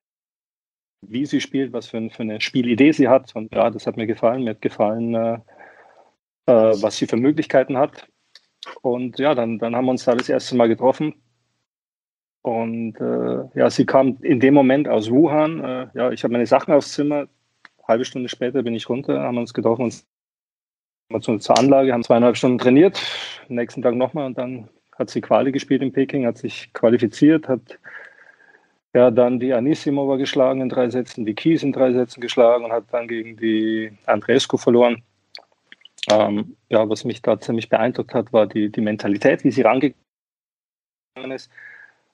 wie sie spielt, was für, für, eine Spielidee sie hat. Und ja, das hat mir gefallen. Mir hat gefallen, äh, äh, was sie für Möglichkeiten hat. Und ja, dann, dann haben wir uns da das erste Mal getroffen. Und äh, ja, sie kam in dem Moment aus Wuhan. Äh, ja, ich habe meine Sachen aufs Zimmer halbe Stunde später bin ich runter, haben uns getroffen und zur, Anlage, haben zweieinhalb Stunden trainiert, am nächsten Tag nochmal und dann hat sie Quali gespielt in Peking, hat sich qualifiziert, hat ja dann die Anisimova geschlagen in drei Sätzen, die Kies in drei Sätzen geschlagen und hat dann gegen die Andrescu verloren. Ähm, ja, was mich da ziemlich beeindruckt hat, war die, die Mentalität, wie sie rangegangen ist.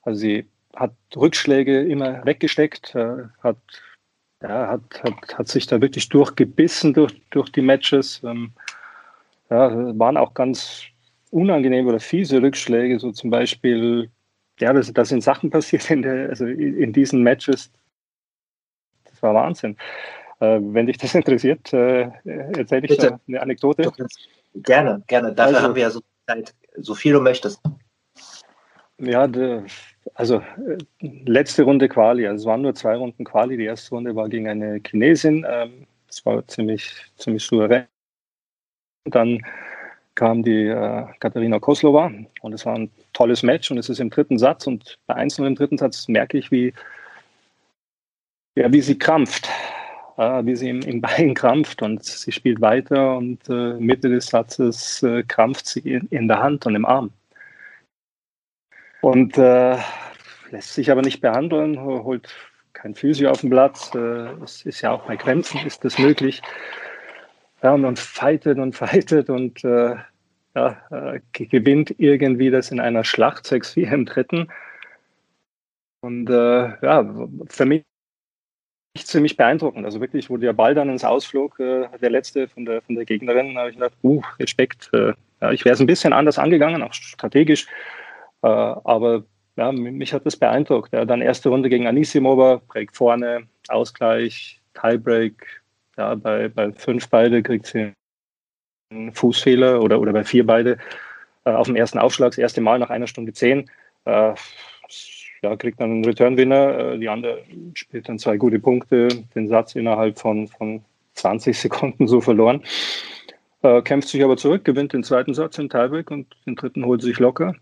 Also sie hat Rückschläge immer weggesteckt, äh, hat ja, hat, hat, hat sich da wirklich durchgebissen durch, durch die Matches. Ähm, ja, waren auch ganz unangenehme oder fiese Rückschläge, so zum Beispiel, ja, da das sind Sachen passiert in, der, also in diesen Matches. Das war Wahnsinn. Äh, wenn dich das interessiert, äh, erzähle ich Bitte. eine Anekdote. Gerne, gerne. Dafür also, haben wir ja so Zeit, so viel du möchtest. Ja, de, also äh, letzte Runde Quali, also es waren nur zwei Runden Quali. Die erste Runde war gegen eine Chinesin. Ähm, das war ziemlich, ziemlich souverän. Dann kam die äh, Katharina Koslova und es war ein tolles Match und es ist im dritten Satz und bei Einzelnen im dritten Satz merke ich, wie, ja, wie sie krampft, äh, wie sie im, im Bein krampft und sie spielt weiter und äh, Mitte des Satzes äh, krampft sie in, in der Hand und im Arm. Und äh, lässt sich aber nicht behandeln, holt kein Physio auf den Platz. Äh, es ist ja auch bei Grenzen, ist das möglich. Ja, und man fightet und fightet und äh, ja, äh, gewinnt irgendwie das in einer Schlacht 6-4 im dritten. Und äh, ja, für mich ziemlich beeindruckend. Also wirklich, wo der Ball dann ins Ausflug, äh, der letzte von der, von der Gegnerin, habe ich gedacht, uh, Respekt. Äh, ja, ich wäre es ein bisschen anders angegangen, auch strategisch. Äh, aber ja, mich hat das beeindruckt. Ja, dann erste Runde gegen Anisimova, Break vorne, Ausgleich, Tiebreak. Ja, bei, bei fünf beide kriegt sie einen Fußfehler oder, oder bei vier beide äh, auf dem ersten Aufschlag, das erste Mal nach einer Stunde zehn. Äh, ja, kriegt dann einen Return-Winner. Äh, die andere spielt dann zwei gute Punkte, den Satz innerhalb von, von 20 Sekunden so verloren. Äh, kämpft sich aber zurück, gewinnt den zweiten Satz im Tiebreak und den dritten holt sich locker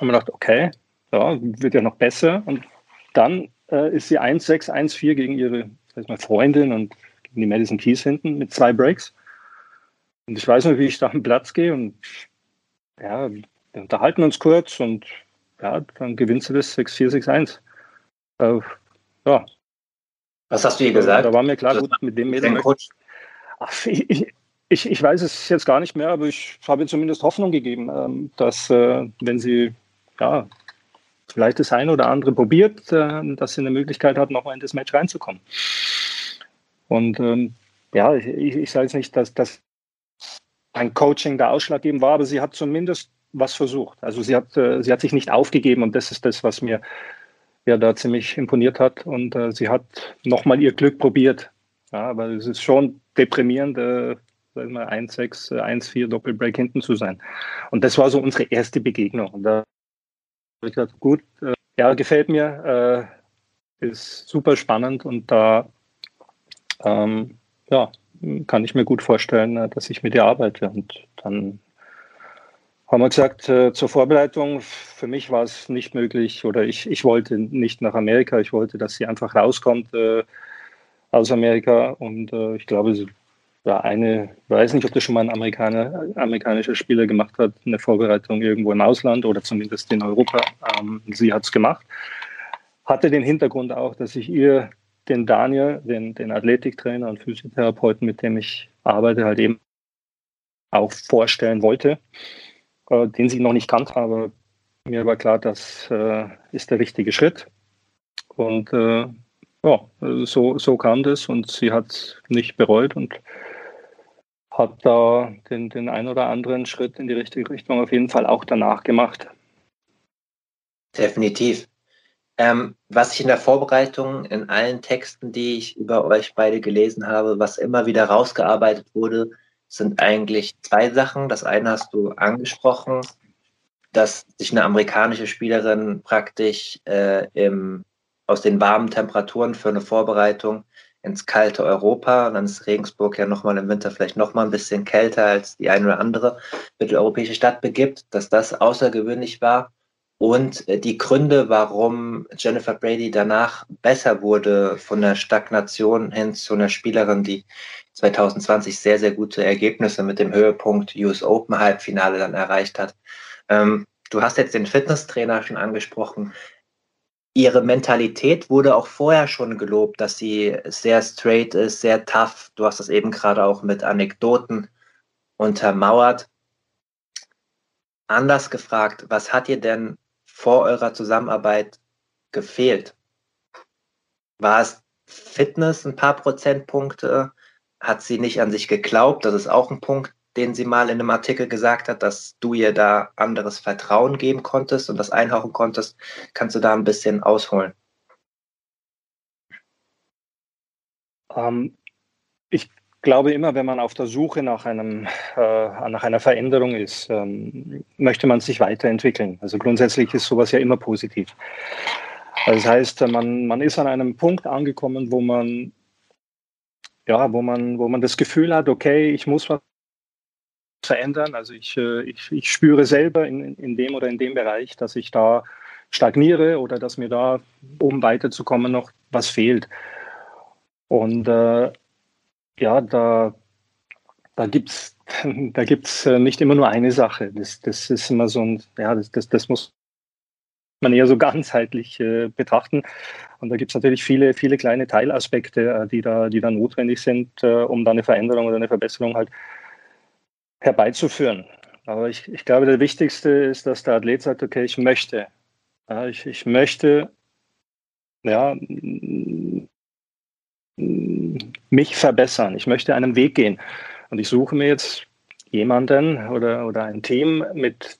haben wir gedacht, okay, ja, wird ja noch besser. Und dann äh, ist sie 1-6, 1-4 gegen ihre mal, Freundin und gegen die Madison Keys hinten mit zwei Breaks. Und ich weiß noch, wie ich da am Platz gehe und ja, wir unterhalten uns kurz und ja, dann gewinnt sie das 6-4, 6-1. Äh, ja. Was hast du ihr gesagt? Da war mir klar, gut, mit dem Mädel. Ach, ich, ich, ich, weiß es jetzt gar nicht mehr, aber ich habe zumindest Hoffnung gegeben, ähm, dass äh, wenn sie ja, vielleicht das eine oder andere probiert, äh, dass sie eine Möglichkeit hat, nochmal in das Match reinzukommen. Und ähm, ja, ich, ich sage jetzt nicht, dass, dass ein Coaching da ausschlaggebend war, aber sie hat zumindest was versucht. Also sie hat, äh, sie hat sich nicht aufgegeben und das ist das, was mir ja da ziemlich imponiert hat. Und äh, sie hat nochmal ihr Glück probiert. Ja, aber es ist schon deprimierend, äh, sag mal, 1-6, 1-4 Doppelbreak hinten zu sein. Und das war so unsere erste Begegnung. Und da habe ich gesagt, gut, äh, ja, gefällt mir, äh, ist super spannend und da ähm, ja, kann ich mir gut vorstellen, äh, dass ich mit ihr arbeite. Und dann haben wir gesagt, äh, zur Vorbereitung, für mich war es nicht möglich oder ich, ich wollte nicht nach Amerika, ich wollte, dass sie einfach rauskommt äh, aus Amerika. Und äh, ich glaube, sie war eine, weiß nicht, ob das schon mal ein Amerikaner, amerikanischer Spieler gemacht hat, eine Vorbereitung irgendwo im Ausland oder zumindest in Europa. Ähm, sie hat es gemacht. Hatte den Hintergrund auch, dass ich ihr den Daniel, den, den Athletiktrainer und Physiotherapeuten, mit dem ich arbeite, halt eben auch vorstellen wollte, äh, den sie noch nicht kannte, aber mir war klar, das äh, ist der richtige Schritt. Und äh, ja, so, so kam das und sie hat es nicht bereut und hat da den, den ein oder anderen Schritt in die richtige Richtung auf jeden Fall auch danach gemacht. Definitiv. Ähm, was ich in der Vorbereitung in allen Texten, die ich über euch beide gelesen habe, was immer wieder rausgearbeitet wurde, sind eigentlich zwei Sachen. Das eine hast du angesprochen, dass sich eine amerikanische Spielerin praktisch äh, im, aus den warmen Temperaturen für eine Vorbereitung ins kalte Europa und dann ist Regensburg ja nochmal im Winter vielleicht nochmal ein bisschen kälter als die eine oder andere mitteleuropäische Stadt begibt, dass das außergewöhnlich war und äh, die Gründe, warum Jennifer Brady danach besser wurde von der Stagnation hin zu einer Spielerin, die 2020 sehr, sehr gute Ergebnisse mit dem Höhepunkt US Open Halbfinale dann erreicht hat. Ähm, du hast jetzt den Fitnesstrainer schon angesprochen. Ihre Mentalität wurde auch vorher schon gelobt, dass sie sehr straight ist, sehr tough. Du hast das eben gerade auch mit Anekdoten untermauert. Anders gefragt, was hat dir denn vor eurer Zusammenarbeit gefehlt? War es Fitness ein paar Prozentpunkte? Hat sie nicht an sich geglaubt? Das ist auch ein Punkt, den sie mal in einem Artikel gesagt hat, dass du ihr da anderes Vertrauen geben konntest und das einhauchen konntest. Kannst du da ein bisschen ausholen? Ähm, ich glaube immer, wenn man auf der Suche nach, einem, äh, nach einer Veränderung ist, ähm, möchte man sich weiterentwickeln. Also grundsätzlich ist sowas ja immer positiv. Das heißt, man, man ist an einem Punkt angekommen, wo man, ja, wo man, wo man das Gefühl hat, okay, ich muss was verändern. Also ich, äh, ich, ich spüre selber in, in dem oder in dem Bereich, dass ich da stagniere oder dass mir da, um weiterzukommen, noch was fehlt. Und äh, ja, da, da gibt es da gibt's äh, nicht immer nur eine Sache. Das, das ist immer so ein, ja, das, das, das muss man eher so ganzheitlich äh, betrachten. Und da gibt es natürlich viele, viele kleine Teilaspekte, äh, die, da, die da notwendig sind, äh, um da eine Veränderung oder eine Verbesserung halt herbeizuführen. Aber ich, ich glaube, der wichtigste ist, dass der Athlet sagt, okay, ich möchte. Ja, ich, ich möchte ja, mich verbessern. Ich möchte einen Weg gehen. Und ich suche mir jetzt jemanden oder, oder ein Team, mit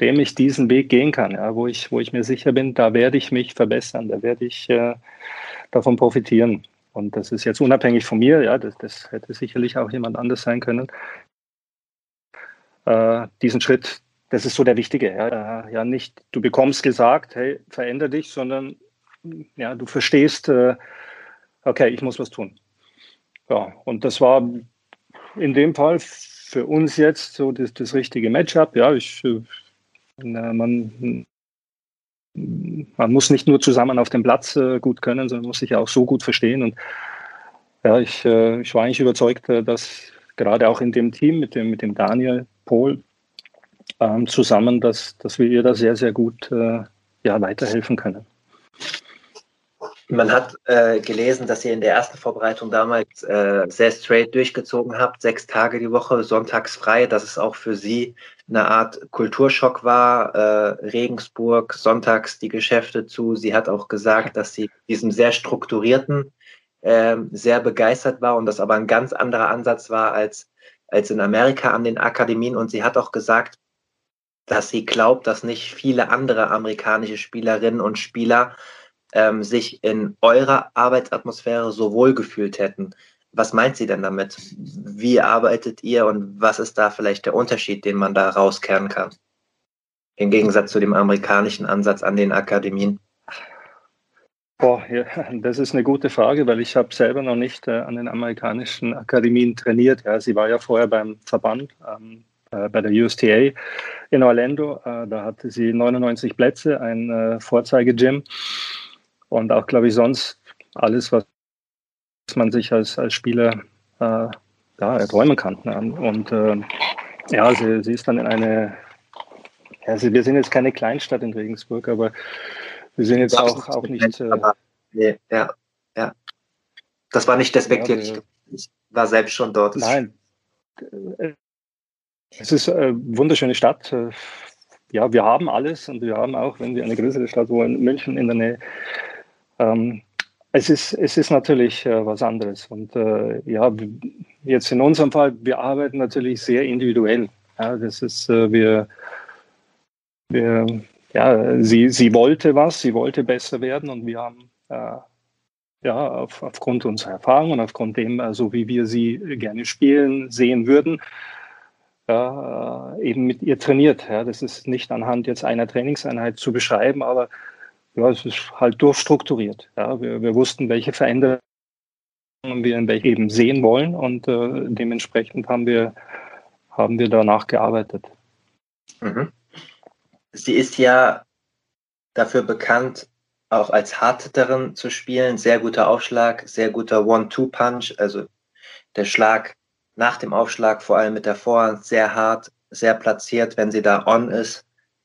dem ich diesen Weg gehen kann, ja, wo, ich, wo ich mir sicher bin, da werde ich mich verbessern, da werde ich äh, davon profitieren. Und das ist jetzt unabhängig von mir, ja, das, das hätte sicherlich auch jemand anders sein können. Äh, diesen Schritt, das ist so der wichtige. Ja, ja nicht, du bekommst gesagt, hey, veränder dich, sondern ja, du verstehst, äh, okay, ich muss was tun. Ja, und das war in dem Fall für uns jetzt so das, das richtige Matchup. Ja, ich, äh, man, man muss nicht nur zusammen auf dem Platz äh, gut können, sondern muss sich auch so gut verstehen. Und ja, ich, äh, ich war eigentlich überzeugt, dass gerade auch in dem Team mit dem, mit dem Daniel Pohl ähm, zusammen, dass, dass wir ihr da sehr, sehr gut ja, weiterhelfen können. Man hat äh, gelesen, dass ihr in der ersten Vorbereitung damals äh, sehr straight durchgezogen habt, sechs Tage die Woche, sonntags frei, dass es auch für sie eine Art Kulturschock war. Äh, Regensburg, sonntags die Geschäfte zu. Sie hat auch gesagt, dass sie diesem sehr strukturierten äh, sehr begeistert war und das aber ein ganz anderer Ansatz war als, als in Amerika an den Akademien. Und sie hat auch gesagt, dass sie glaubt, dass nicht viele andere amerikanische Spielerinnen und Spieler ähm, sich in eurer Arbeitsatmosphäre so wohl gefühlt hätten. Was meint sie denn damit? Wie arbeitet ihr und was ist da vielleicht der Unterschied, den man da rauskehren kann? Im Gegensatz zu dem amerikanischen Ansatz an den Akademien. Boah, ja, das ist eine gute Frage, weil ich habe selber noch nicht äh, an den amerikanischen Akademien trainiert. Ja, sie war ja vorher beim Verband, ähm, äh, bei der USTA in Orlando. Äh, da hatte sie 99 Plätze, ein äh, Vorzeigegym und auch, glaube ich, sonst alles, was man sich als, als Spieler äh, ja, erträumen kann. Und äh, ja, sie, sie ist dann in eine, ja, sie, wir sind jetzt keine Kleinstadt in Regensburg, aber wir sind jetzt auch, auch nicht. Äh, nee, ja, ja. Das war nicht despektierlich. Ja, ich war selbst schon dort. Nein. Es ist eine wunderschöne Stadt. Ja, wir haben alles und wir haben auch, wenn wir eine größere Stadt wollen, München in der Nähe. Ähm, es ist, es ist natürlich äh, was anderes. Und äh, ja, jetzt in unserem Fall, wir arbeiten natürlich sehr individuell. Ja, das ist, äh, wir, wir ja, sie, sie wollte was, sie wollte besser werden und wir haben äh, ja auf, aufgrund unserer Erfahrung und aufgrund dem, also wie wir sie gerne spielen, sehen würden, äh, eben mit ihr trainiert. Ja. Das ist nicht anhand jetzt einer Trainingseinheit zu beschreiben, aber ja, es ist halt durchstrukturiert. Ja. Wir, wir wussten, welche Veränderungen wir in welche eben sehen wollen und äh, dementsprechend haben wir, haben wir danach gearbeitet. Mhm. Sie ist ja dafür bekannt, auch als Hardhitterin zu spielen. Sehr guter Aufschlag, sehr guter One-Two-Punch. Also der Schlag nach dem Aufschlag, vor allem mit der Vorhand, sehr hart, sehr platziert, wenn sie da on ist.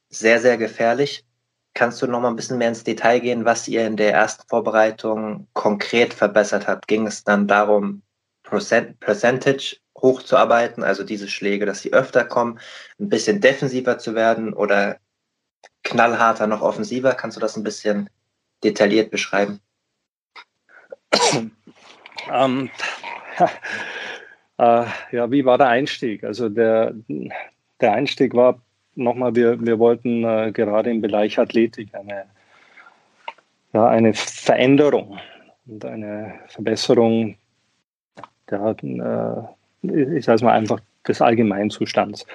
Sehr, sehr gefährlich. Kannst du noch mal ein bisschen mehr ins Detail gehen, was ihr in der ersten Vorbereitung konkret verbessert habt? Ging es dann darum, Percentage hochzuarbeiten, also diese Schläge, dass sie öfter kommen, ein bisschen defensiver zu werden oder knallharter, noch offensiver. Kannst du das ein bisschen detailliert beschreiben? Ähm, äh, ja, wie war der Einstieg? Also der, der Einstieg war nochmal, wir, wir wollten äh, gerade im Bereich Athletik eine, ja, eine Veränderung und eine Verbesserung ja, äh, ich sage mal einfach des Allgemeinzustands.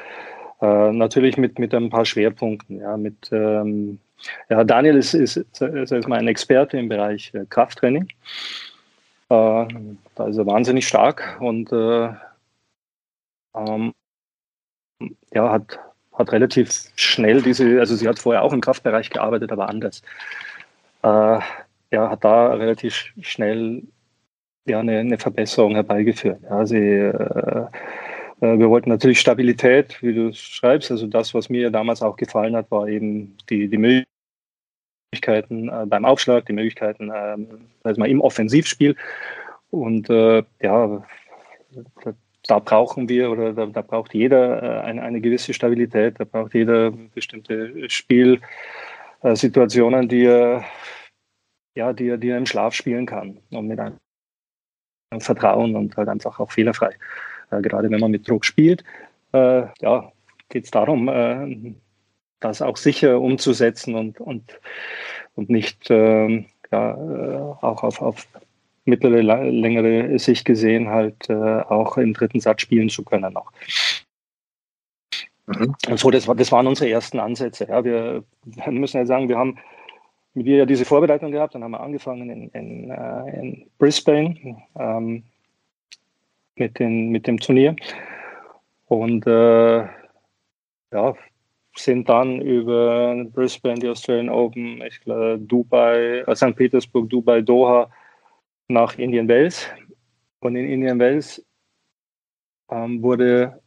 Äh, natürlich mit, mit ein paar Schwerpunkten. Ja, mit, ähm, ja, Daniel ist, ist, ist erstmal ein Experte im Bereich äh, Krafttraining. Äh, da ist er wahnsinnig stark und äh, ähm, ja, hat, hat relativ schnell diese, also sie hat vorher auch im Kraftbereich gearbeitet, aber anders. Äh, ja, hat da relativ schnell ja, eine, eine Verbesserung herbeigeführt. Ja, sie äh, wir wollten natürlich Stabilität, wie du schreibst. Also das, was mir damals auch gefallen hat, war eben die, die Möglichkeiten äh, beim Aufschlag, die Möglichkeiten also mal im Offensivspiel. Und äh, ja, da, da, brauchen wir oder da, da braucht jeder äh, eine, eine, gewisse Stabilität, da braucht jeder bestimmte Spielsituationen, die er, ja, die, er, die er im Schlaf spielen kann und mit einem Vertrauen und halt einfach auch fehlerfrei. Äh, gerade wenn man mit Druck spielt, äh, ja, geht es darum, äh, das auch sicher umzusetzen und, und, und nicht ähm, ja, auch auf, auf mittlere, längere Sicht gesehen halt auch im dritten Satz spielen zu können noch. Mhm. So, das, war, das waren unsere ersten Ansätze. Ja. Wir, wir müssen ja sagen, wir haben mit ihr ja diese Vorbereitung gehabt, dann haben wir angefangen in, in, in Brisbane. Ähm, mit, den, mit dem Turnier. Und äh, ja, sind dann über Brisbane, die Australian Open, ich glaube, Dubai, äh, St. Petersburg, Dubai, Doha nach Indian Wells. Und in Indian Wells ähm, wurde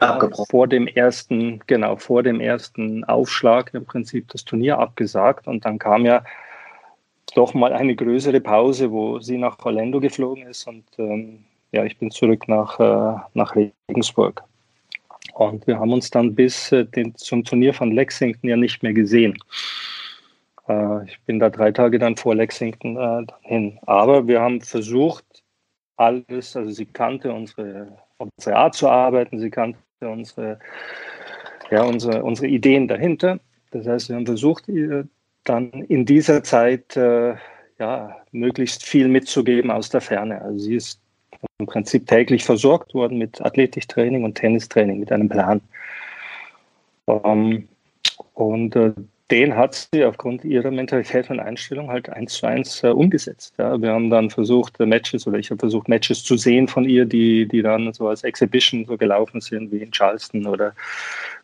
äh, vor dem ersten, genau, vor dem ersten Aufschlag im Prinzip das Turnier abgesagt. Und dann kam ja doch mal eine größere Pause, wo sie nach Orlando geflogen ist und ähm, ja, ich bin zurück nach, äh, nach Regensburg. Und wir haben uns dann bis äh, den, zum Turnier von Lexington ja nicht mehr gesehen. Äh, ich bin da drei Tage dann vor Lexington äh, hin. Aber wir haben versucht, alles, also sie kannte unsere, unsere Art zu arbeiten, sie kannte unsere, ja, unsere, unsere Ideen dahinter. Das heißt, wir haben versucht, dann in dieser Zeit äh, ja, möglichst viel mitzugeben aus der Ferne. Also sie ist im Prinzip täglich versorgt worden mit Athletiktraining und Tennistraining, mit einem Plan. Ähm, und äh, den hat sie aufgrund ihrer Mentalität und Einstellung halt eins zu eins äh, umgesetzt. Ja. Wir haben dann versucht, äh, Matches oder ich habe versucht, Matches zu sehen von ihr, die, die dann so als Exhibition so gelaufen sind, wie in Charleston oder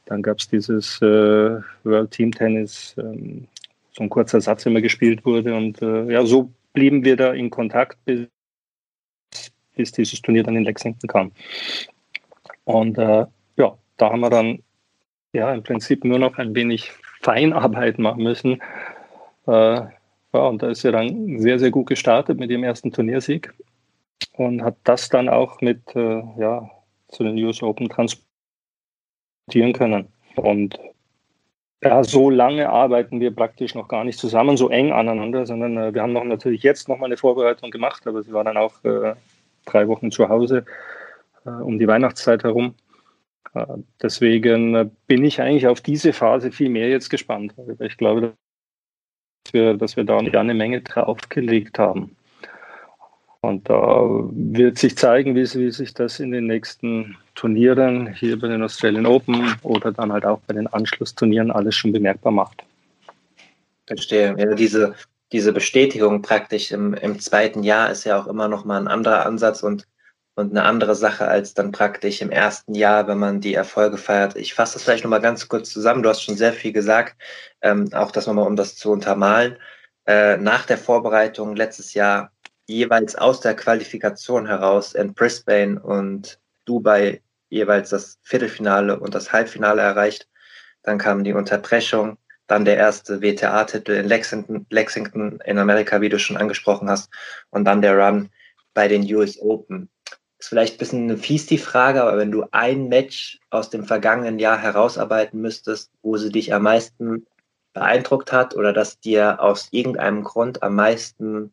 dann gab es dieses äh, World Team Tennis, ähm, so ein kurzer Satz immer gespielt wurde. Und äh, ja, so blieben wir da in Kontakt, bis, bis dieses Turnier dann in Lexington kam. Und äh, ja, da haben wir dann ja im Prinzip nur noch ein wenig Feinarbeit machen müssen. Äh, ja, und da ist sie dann sehr, sehr gut gestartet mit ihrem ersten Turniersieg und hat das dann auch mit äh, ja, zu den US Open transportieren können. Und ja, so lange arbeiten wir praktisch noch gar nicht zusammen, so eng aneinander, sondern äh, wir haben noch natürlich jetzt noch mal eine Vorbereitung gemacht, aber sie war dann auch äh, drei Wochen zu Hause äh, um die Weihnachtszeit herum. Äh, deswegen äh, bin ich eigentlich auf diese Phase viel mehr jetzt gespannt. Ich glaube, dass wir, dass wir da eine Menge draufgelegt haben. Und da wird sich zeigen, wie, wie, sich das in den nächsten Turnieren hier bei den Australian Open oder dann halt auch bei den Anschlussturnieren alles schon bemerkbar macht. Verstehe. Ja, diese, diese Bestätigung praktisch im, im zweiten Jahr ist ja auch immer noch mal ein anderer Ansatz und und eine andere Sache als dann praktisch im ersten Jahr, wenn man die Erfolge feiert. Ich fasse das vielleicht nochmal ganz kurz zusammen. Du hast schon sehr viel gesagt, ähm, auch das nochmal, um das zu untermalen. Äh, nach der Vorbereitung letztes Jahr jeweils aus der Qualifikation heraus in Brisbane und Dubai jeweils das Viertelfinale und das Halbfinale erreicht. Dann kam die Unterbrechung, dann der erste WTA-Titel in Lexington, Lexington in Amerika, wie du schon angesprochen hast, und dann der Run bei den US Open. Ist vielleicht ein bisschen fies die Frage, aber wenn du ein Match aus dem vergangenen Jahr herausarbeiten müsstest, wo sie dich am meisten beeindruckt hat oder das dir aus irgendeinem Grund am meisten